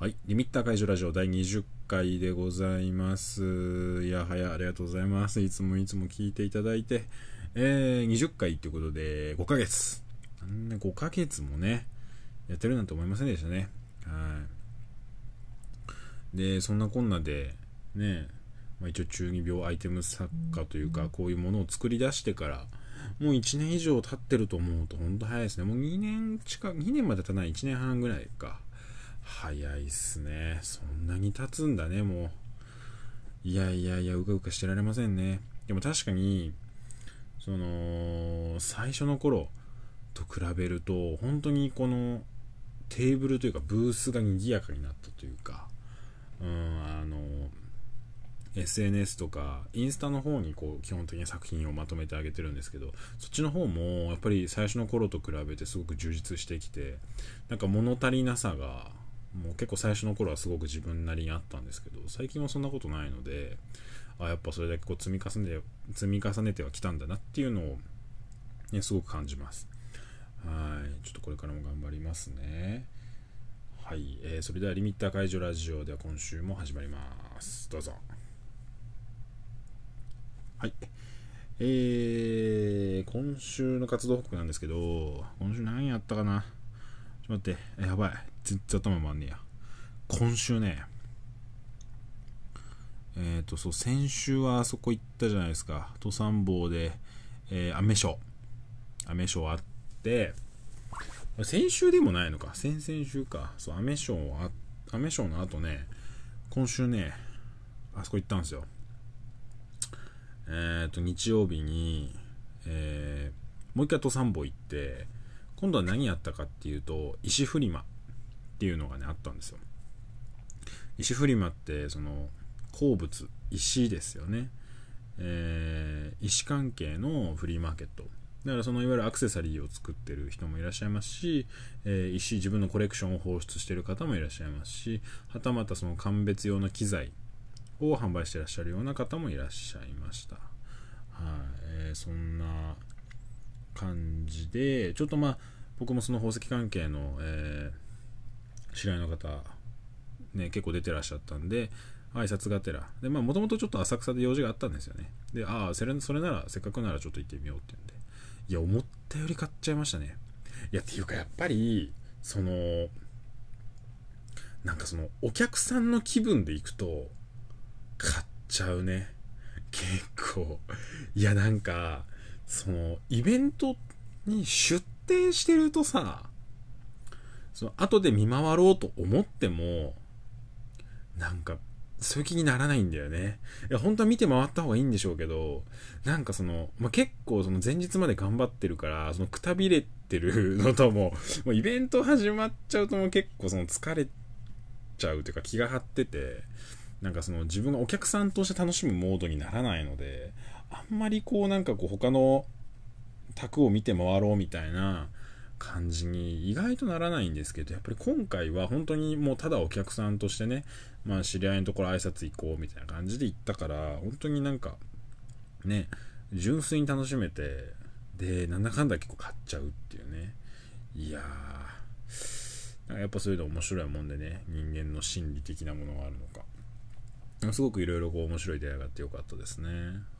はい。リミッター解除ラジオ第20回でございます。いやはや、ありがとうございます。いつもいつも聞いていただいて、えー、20回ということで、5ヶ月。なんで5ヶ月もね、やってるなんて思いませんでしたね。はい。で、そんなこんなで、ね、まあ、一応中二病アイテム作家というか、こういうものを作り出してから、もう1年以上経ってると思うと、本当早いですね。もう2年近く、2年まで経たない、1年半ぐらいか。早いっすね。そんなに経つんだね、もう。いやいやいや、うかうかしてられませんね。でも確かに、その、最初の頃と比べると、本当にこの、テーブルというか、ブースが賑やかになったというか、うん、あの、SNS とかインスタの方にこう基本的に作品をまとめてあげてるんですけどそっちの方もやっぱり最初の頃と比べてすごく充実してきてなんか物足りなさがもう結構最初の頃はすごく自分なりにあったんですけど最近はそんなことないのであやっぱそれだけこう積み重ねて積み重ねてはきたんだなっていうのを、ね、すごく感じます。はい。ちょっとこれからも頑張りますね。はい、えー、それではリミッター解除ラジオでは今週も始まります。どうぞ。はい。えー、今週の活動報告なんですけど、今週何やったかな？ちょっと待って、えやばい。全然頭回んねえや。今週ね、えっ、ー、と、そう、先週はあそこ行ったじゃないですか。登山坊で、えー、アメショー。アメショーあって、先週でもないのか。先々週か。そう、アメショーあ、アメショーの後ね、今週ね、あそこ行ったんですよ。えー、と日曜日に、えー、もう一回登山坊行って今度は何やったかっていうと石フリマっていうのがねあったんですよ。石フリマってその鉱物石ですよね、えー、石関係のフリーマーケット。だからそのいわゆるアクセサリーを作ってる人もいらっしゃいますし、えー、石自分のコレクションを放出してる方もいらっしゃいますしはたまたその鑑別用の機材を販売してらっしゃるような方もいらっしゃいました。はい、えー、そんな感じで、ちょっとまあ、僕もその宝石関係の、えー、知り合いの方、ね、結構出てらっしゃったんで、挨拶がてら。で、まあ、もともとちょっと浅草で用事があったんですよね。で、ああ、それそれなら、せっかくならちょっと行ってみようって言うんで。いや、思ったより買っちゃいましたね。いや、っていうか、やっぱり、その、なんかその、お客さんの気分で行くと、買っちゃうね。結構。いや、なんか、その、イベントに出店してるとさ、その、後で見回ろうと思っても、なんか、そういう気にならないんだよね。いや、本当は見て回った方がいいんでしょうけど、なんかその、まあ、結構その前日まで頑張ってるから、そのくたびれてるのとも、もうイベント始まっちゃうともう結構その疲れちゃうというか気が張ってて、なんかその自分がお客さんとして楽しむモードにならないので、あんまりこうなんかこう他の卓を見て回ろうみたいな感じに意外とならないんですけど、やっぱり今回は本当にもうただお客さんとしてね、まあ知り合いのところ挨拶行こうみたいな感じで行ったから、本当になんかね、純粋に楽しめて、で、なんだかんだ結構買っちゃうっていうね。いやー、やっぱそういうの面白いもんでね、人間の心理的なものがあるのか。すごくいろいろこう面白い出会いがあってよかったですね。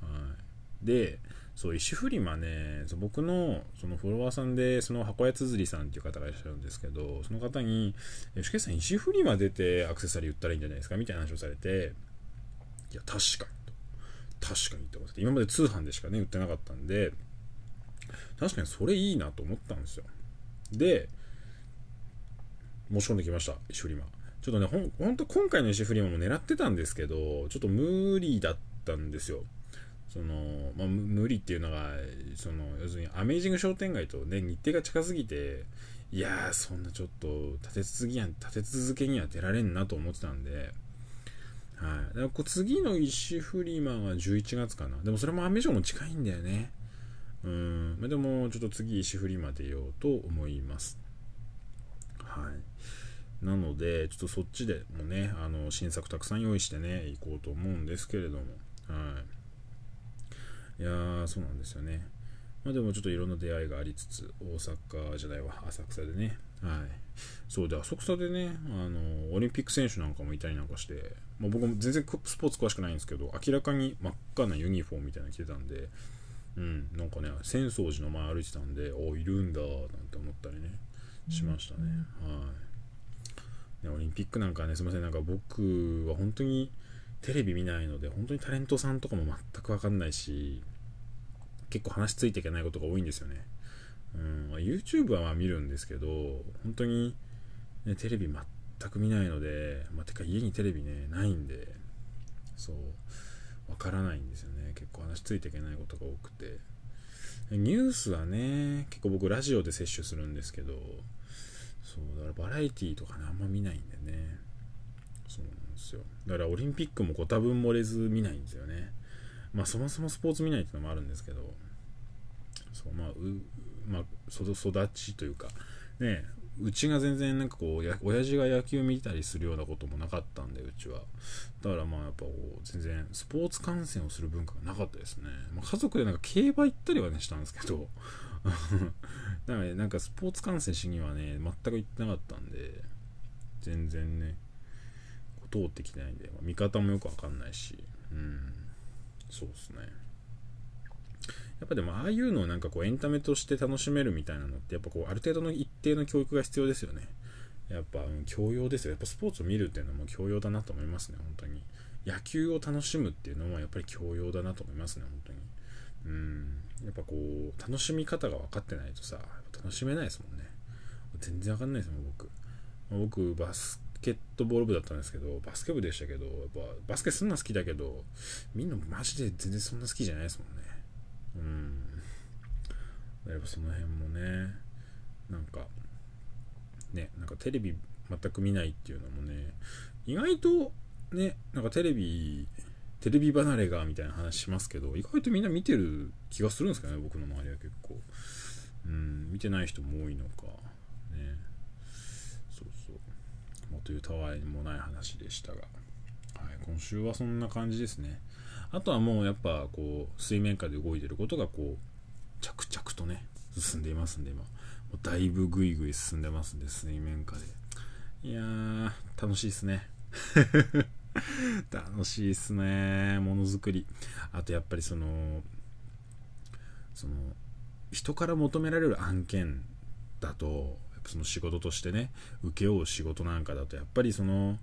はい、で、そう、石フリマね、僕のそのフォロワーさんで、その箱屋つづりさんっていう方がいらっしゃるんですけど、その方に、吉家さん、石フリマ出てアクセサリー売ったらいいんじゃないですか？みたいな話をされて、いや、確かにと。確かにって思って、今まで通販でしかね、売ってなかったんで、確かにそれいいなと思ったんですよ。で、申し込んできました、石フリマ。ちょっとね、ほん、ほんと今回の石フリマも狙ってたんですけど、ちょっと無理だったんですよ。その、まあ、無理っていうのが、その、要するにアメージング商店街とね、日程が近すぎて、いやー、そんなちょっと、立て続けや、立て続けには出られんなと思ってたんで、はい。だからこう次の石フリマが11月かな。でもそれもアメージョンも近いんだよね。うん。まあ、でも、ちょっと次石フリマ出ようと思います。はい。なので、ちょっとそっちでもね、あの、新作たくさん用意してね、行こうと思うんですけれども、はい。いやー、そうなんですよね。まあでもちょっといろんな出会いがありつつ、大阪じゃないわ、浅草でね、はい。そうで浅草でねあのオリンピック選手なんかもいたりなんかして、まあ、僕も全然スポーツ詳しくないんですけど明らかに真っ赤なユニフォームみたいなの着てたんでうんなんかね浅草寺の前歩いてたんでおいるんだなんて思ったりねしましたね、はい。ねオリンピックなんかねすいませんなんか僕は本当にテレビ見ないので本当にタレントさんとかも全く分かんないし結構話ついていけないことが多いんですよねうん、YouTube はまあ見るんですけど、本当に、ね、テレビ全く見ないので、まあ、てか家にテレビね、ないんで、そう、わからないんですよね。結構話ついていけないことが多くて。ニュースはね、結構僕ラジオで摂取するんですけど、そう、だからバラエティーとかね、あんま見ないんでね。そうなんですよ。だからオリンピックもご多分漏れず見ないんですよね。まあそもそもスポーツ見ないっていうのもあるんですけど、そう、まあ、まあ、育ちというか、ね、うちが全然なんかこう、や親父が野球見たりするようなこともなかったんで、うちは。だからまあやっぱこう、全然スポーツ観戦をする文化がなかったですね。まあ、家族でなんか競馬行ったりはね、したんですけど、だからね、なんかスポーツ観戦しにはね、全く行ってなかったんで、全然ね、通ってきてないんで、まあ、見方もよくわかんないし、うん、そうですね。やっぱでもああいうのをなんかこうエンタメとして楽しめるみたいなのってやっぱこうある程度の一定の教育が必要ですよね。やっぱ、教養ですよ。やっぱスポーツを見るっていうのも教養だなと思いますね本当に。野球を楽しむっていうのもやっぱり教養だなと思いますね本当に。うん。やっぱこう楽しみ方が分かってないとさ楽しめないですもんね。全然分かんないですもん僕。僕バスケットボール部だったんですけどバスケ部でしたけどやっぱバスケすんな好きだけどみんなマジで全然そんな好きじゃないですもんね。うん。やっぱその辺もねなんかねなんかテレビ全く見ないっていうのもね意外とねなんかテレビテレビ離れがみたいな話しますけど意外とみんな見てる気がするんですかね僕の周りは結構。うん見てない人も多いのかね、というたわいもない話でしたが、はい、今週はそんな感じですね。あとはもうやっぱこう水面下で動いてることがこう着々とね進んでいますんで今。もうだいぶぐいぐい進んでますんで水面下で。いやー楽しいっすね。楽しいっすね。ものづくり。あとやっぱりそのその人から求められる案件だとその仕事としてね請け負う仕事なんかだとやっぱりその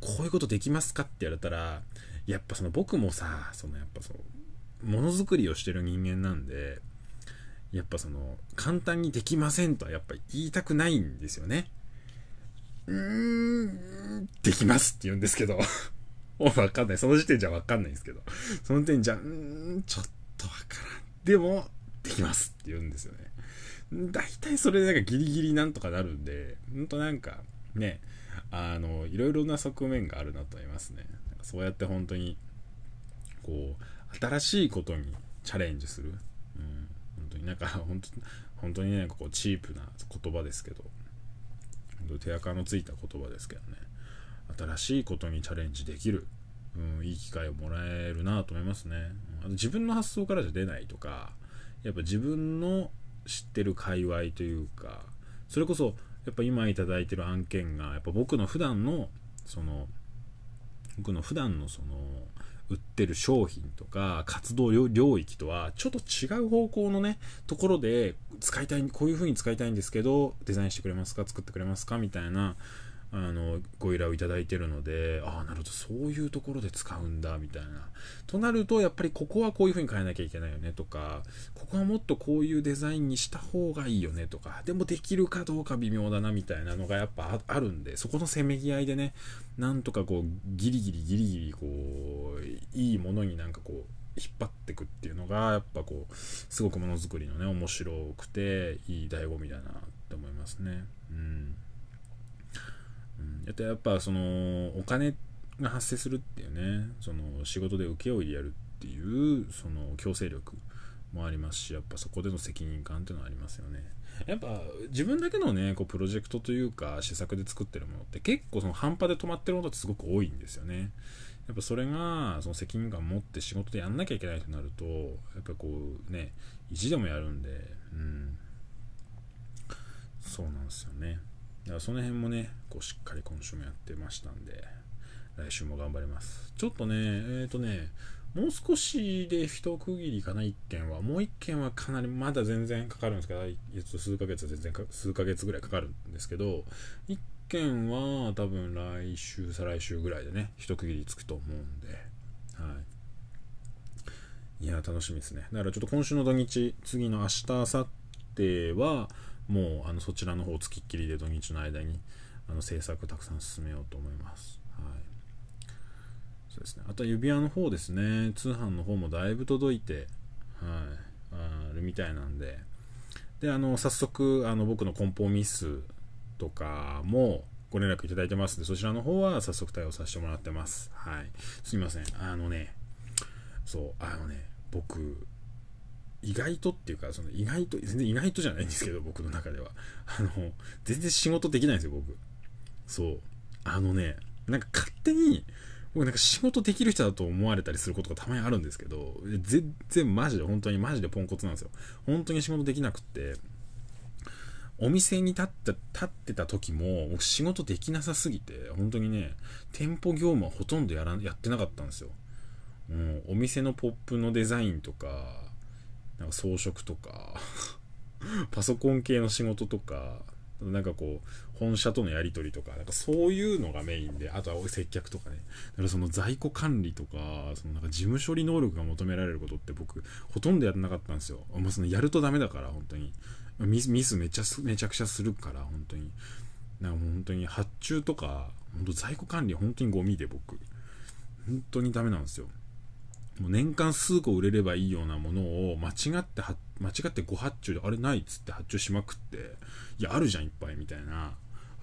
こういうことできますかって言われたらやっぱその僕もさそのやっぱそうものづくりをしてる人間なんでやっぱその簡単にできませんとはやっぱ言いたくないんですよね。うーんできますって言うんですけど。わかんない。その時点じゃわかんないんですけど。その点じゃうんちょっとわからん。でもできますって言うんですよね。大体それでなんかギリギリなんとかなるんでほんとなんかねあのいろいろな側面があるなと思いますね。そうやって本当にこう新しいことにチャレンジする、うん、本当に。なんか本当本当にねこうチープな言葉ですけど。本当手垢のついた言葉ですけどね。新しいことにチャレンジできる、うん、いい機会をもらえるなと思いますね、あの自分の発想からじゃ出ないとかやっぱ自分の知ってる界隈というかそれこそやっぱ今頂いてる案件がやっぱ僕の普段のその僕の普段のその売ってる商品とか活動領域とはちょっと違う方向のねところで使いたいこういう風に使いたいんですけどデザインしてくれますか作ってくれますかみたいなあのご依頼をいただいてるのでああなるほどそういうところで使うんだみたいな。となるとやっぱりここはこういう風に変えなきゃいけないよねとかここはもっとこういうデザインにした方がいいよねとかでもできるかどうか微妙だなみたいなのがやっぱあるんでそこのせめぎ合いでねなんとかこうギリギリギリギリこういいものになんかこう引っ張ってくっていうのがやっぱこうすごくものづくりのね面白くていい醍醐味だなって思いますね。うん。やっぱそのお金が発生するっていうねその仕事で請負いでやるっていうその強制力もありますしやっぱそこでの責任感っていうのはありますよね。やっぱ自分だけのねこうプロジェクトというか施策で作ってるものって結構その半端で止まってるものってすごく多いんですよね。やっぱそれがその責任感を持って仕事でやんなきゃいけないとなるとやっぱこうね意地でもやるんでうん。そうなんですよね。だからその辺もねこうしっかり今週もやってましたんで来週も頑張りますちょっとねえっ、ー、とねもう少しで一区切りかな、1件は。もう1件はかなり、まだ全然かかるんですけど、数ヶ月は、全然数ヶ月ぐらいかかるんですけど、1件は多分来週、再来週ぐらいでね、一区切りつくと思うんで、はい。いや、楽しみですね。だからちょっと今週の土日、次の明日、明後日は、もうあのそちらの方を、つきっきりで土日の間にあの制作をたくさん進めようと思います。はいそうですね、あとは指輪の方ですね、通販の方もだいぶ届いて、はい、あるみたいなんで、で、あの、早速、あの、僕の梱包ミスとかもご連絡いただいてますので、そちらの方は早速対応させてもらってます。はい。すみません。あのね、そう、あのね、僕、意外とっていうか、その意外と、全然意外とじゃないんですけど、僕の中では。あの、全然仕事できないんですよ、僕。そう。あのね、なんか勝手に、僕なんか仕事できる人だと思われたりすることがたまにあるんですけど、全然マジで本当にマジでポンコツなんですよ。本当に仕事できなくって、お店に立って立ってた時も僕仕事できなさすぎて、本当にね、店舗業務はほとんどやらやってなかったんですよ。うん、お店のポップのデザインとか、なんか装飾とか パソコン系の仕事とか、なんかこう、本社とのやり取りとか、なんかそういうのがメインで、あとは接客とかね。だからその在庫管理とか、そのなんか事務処理能力が求められることって僕、ほとんどやってなかったんですよ。もうそのやるとダメだから、本当に。ミス、ミスめちゃ、めちゃくちゃするから、本当に。なんかもう本当に発注とか、本当在庫管理本当にゴミで僕。本当にダメなんですよ。もう年間数個売れればいいようなものを間違って間違ってご発注であれないっつって発注しまくっていやあるじゃんいっぱいみたいな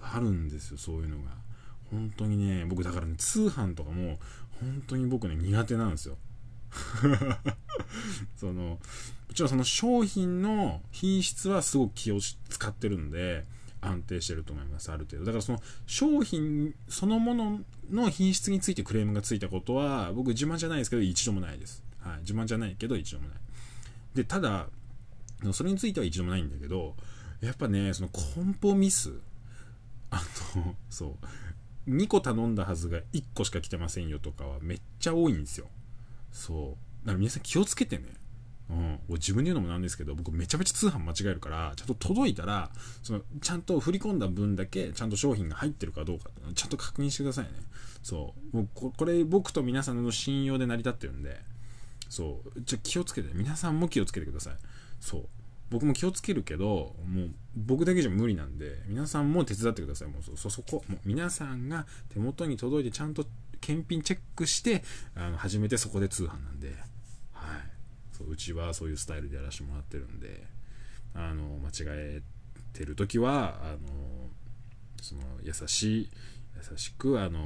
あるんですよそういうのが。本当にね僕だからね通販とかも本当に僕ね苦手なんですよ。そのもちろんその商品の品質はすごく気を使ってるんで安定してると思いますある程度。だからその商品そのものの品質についてクレームがついたことは僕自慢じゃないですけど一度もないです、はい、自慢じゃないけど一度もない。でただそれについては一度もないんだけどやっぱねその梱包ミスあのそう2個頼んだはずが1個しか来てませんよとかはめっちゃ多いんですよ。そう。だから皆さん気をつけてね。うん、自分で言うのもなんですけど僕めちゃめちゃ通販間違えるからちゃんと届いたらそのちゃんと振り込んだ分だけちゃんと商品が入ってるかどうかちゃんと確認してくださいね。そう。もうこれ僕と皆さんの信用で成り立ってるんでそう。じゃ気をつけて皆さんも気をつけてください。そう。僕も気をつけるけどもう僕だけじゃ無理なんで皆さんも手伝ってください。もうそそこ。もう皆さんが手元に届いてちゃんと検品チェックしてあの初めてそこで通販なんで。そううちはそういうスタイルでやらせてもらってるんであの間違えてる時はあのその優しい優しくあの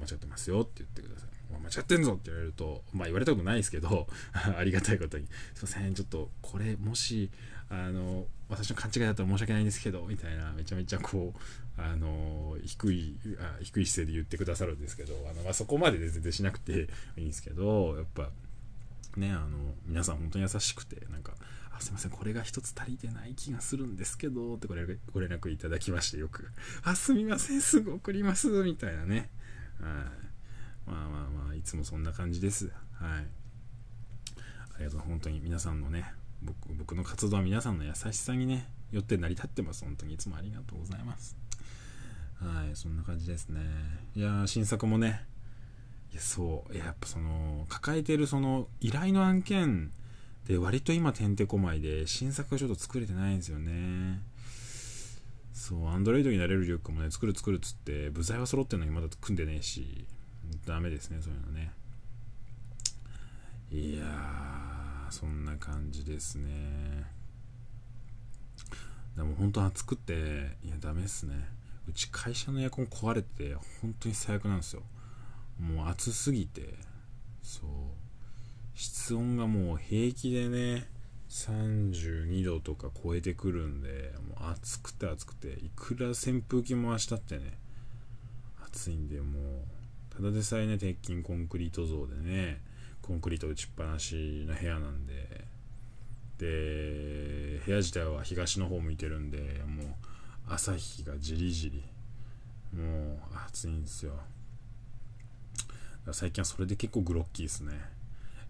間違ってますよって言ってください。間違ってんぞって言われるとまあ言われたことないですけど ありがたいことにすいませんちょっとこれもしあの私の勘違いだったら申し訳ないんですけどみたいなめちゃめちゃこうあの低いあ低い姿勢で言ってくださるんですけどあの、まあ、そこまで全然しなくていいんですけどやっぱね、あの、皆さん本当に優しくて、なんか、あ、すいません、これが一つ足りてない気がするんですけど、ってご連ご連絡いただきまして、よく、あ、すみません、すぐ送ります、みたいなね。はい。まあまあまあ、いつもそんな感じです。はい。ありがとう、本当に皆さんのね、僕僕の活動は皆さんの優しさにね、よって成り立ってます。本当にいつもありがとうございます。はい、そんな感じですね。いや新作もね、いやそう。やっぱその抱えてるその依頼の案件で割と今てんてこまいで新作がちょっと作れてないんですよね。そうアンドロイドになれるリュックもね作る作るっつって部材は揃ってるのにまだ組んでねえしダメですねそういうのね。いやーそんな感じですね。でも本当暑くていやダメっすね。うち会社のエアコン壊れて本当に最悪なんですよ。もう暑すぎて。そう。室温がもう平気でね32度とか超えてくるんでもう暑くて暑くていくら扇風機回したってね暑いんでもうただでさえね鉄筋コンクリート像でねコンクリート打ちっぱなしの部屋なんでで部屋自体は東の方向いてるんでもう朝日がじりじりもう暑いんですよ。最近はそれで結構グロッキーですね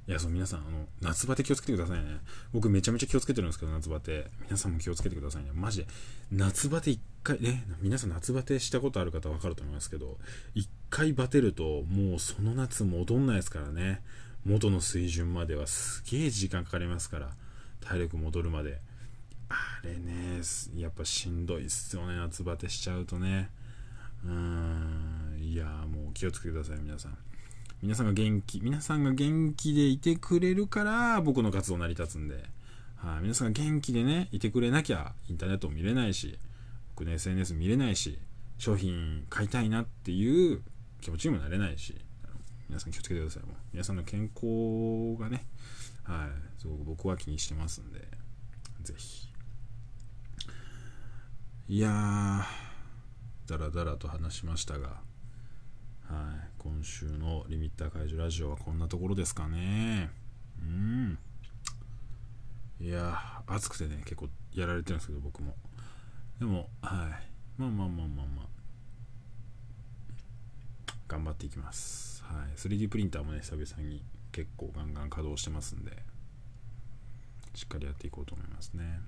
いや、そう、皆さん、あの、夏バテ気をつけてくださいね。僕めちゃめちゃ気をつけてるんですけど、夏バテ。皆さんも気をつけてくださいね。マジで。夏バテ一回、ね、皆さん夏バテしたことある方わかると思いますけど、一回バテると、もうその夏戻んないですからね。元の水準まではすげえ時間かかりますから。体力戻るまで。あれね、やっぱしんどいっすよね。夏バテしちゃうとね。うーん。いや、もう気をつけてください、皆さん。皆さんが元気、皆さんが元気でいてくれるから僕の活動成り立つんで、はい、皆さんが元気でね、いてくれなきゃインターネットも見れないし、僕の SNS 見れないし、商品買いたいなっていう気持ちにもなれないし、皆さん気をつけてください。もう皆さんの健康がね、はい、すごく僕は気にしてますんで、ぜひ。いやー、だらだらと話しましたが、はい、今週のリミッター解除ラジオはこんなところですかね。うん。いや暑くてね、結構やられてるんですけど、僕も。でも、はい。まあまあまあまあまあ。頑張っていきます。はい。3D プリンターもね、久々に結構ガンガン稼働してますんで、しっかりやっていこうと思いますね。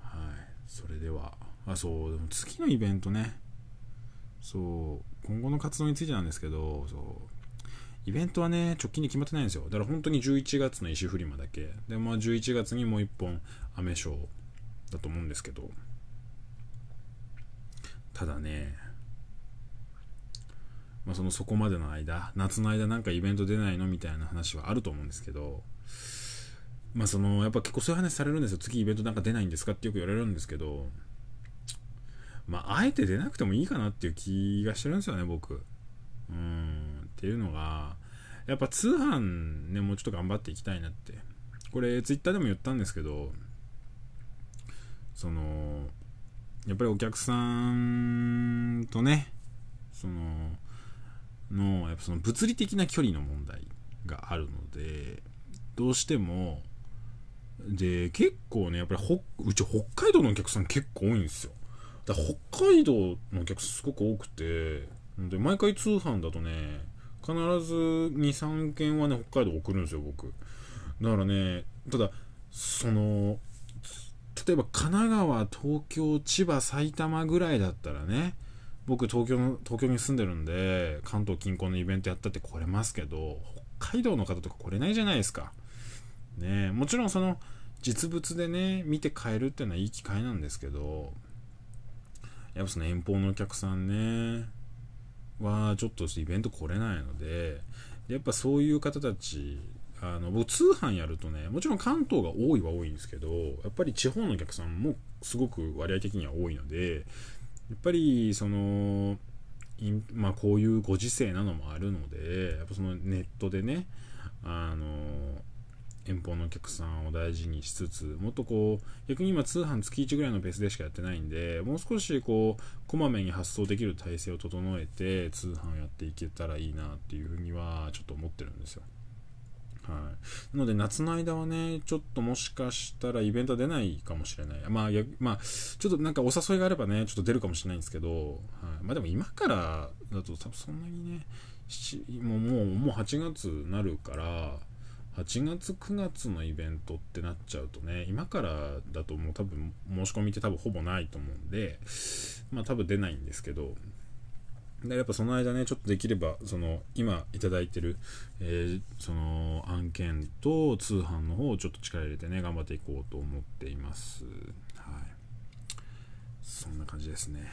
はい。それでは、あ、そう、でも次のイベントね、そう、今後の活動についてなんですけど、そう、イベントはね、直近に決まってないんですよ。だから本当に11月の石フリマだけ。で、まあ11月にもう1本、アメショーだと思うんですけど、ただね、まあそのそこまでの間、夏の間なんかイベント出ないのみたいな話はあると思うんですけど、まあその、やっぱ結構そういう話されるんですよ。次イベントなんか出ないんですかってよく言われるんですけど、まあ、あえて出なくてもいいかなっていう気がしてるんですよね、僕。うん、っていうのが、やっぱ通販ね、もうちょっと頑張っていきたいなって。これ、ツイッターでも言ったんですけど、その、やっぱりお客さんとね、その、の、やっぱその物理的な距離の問題があるので、どうしても、で、結構ね、やっぱりうち北海道のお客さん結構多いんですよ。だ北海道のお客さんすごく多くてで毎回通販だとね必ず23件はね北海道送るんですよ僕。だからねただその例えば神奈川東京千葉埼玉ぐらいだったらね僕東京の東京に住んでるんで関東近郊のイベントやったって来れますけど北海道の方とか来れないじゃないですか。ねもちろんその実物でね見て買えるっていうのはいい機会なんですけどやっぱその遠方のお客さんね。はちょっとイベント来れないので。やっぱそういう方たちあの僕通販やるとねもちろん関東が多いは多いんですけどやっぱり地方のお客さんもすごく割合的には多いのでやっぱりそのまあ、こういうご時世なのもあるのでやっぱそのネットでねあの遠方のお客さんを大事にしつつもっとこう逆に今通販月1ぐらいのペースでしかやってないんでもう少しこうこまめに発送できる体制を整えて通販をやっていけたらいいなっていうふうにはちょっと思ってるんですよ。はい、なので夏の間はね、ちょっともしかしたらイベント出ないかもしれない。まあ、やまあ、ちょっとなんかお誘いがあればね、ちょっと出るかもしれないんですけど、はい、まあでも今からだと多分そんなにね、もうもうもう8月になるから、8月9月のイベントってなっちゃうとね今からだともう多分申し込みって多分ほぼないと思うんでまあ多分出ないんですけどでやっぱその間ねちょっとできればその今いただいてる、えー、その案件と通販の方をちょっと力入れてね頑張っていこうと思っています。はい。そんな感じですね。はい。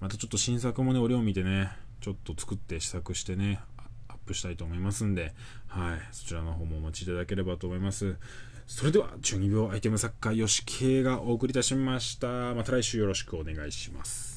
またちょっと新作もね俺を見てねちょっと作って試作してねプしたいと思いますんで、はい、そちらの方もお待ちいただければと思います。それでは、12秒アイテム作家、吉慶がお送りいたしました。また来週よろしくお願いします。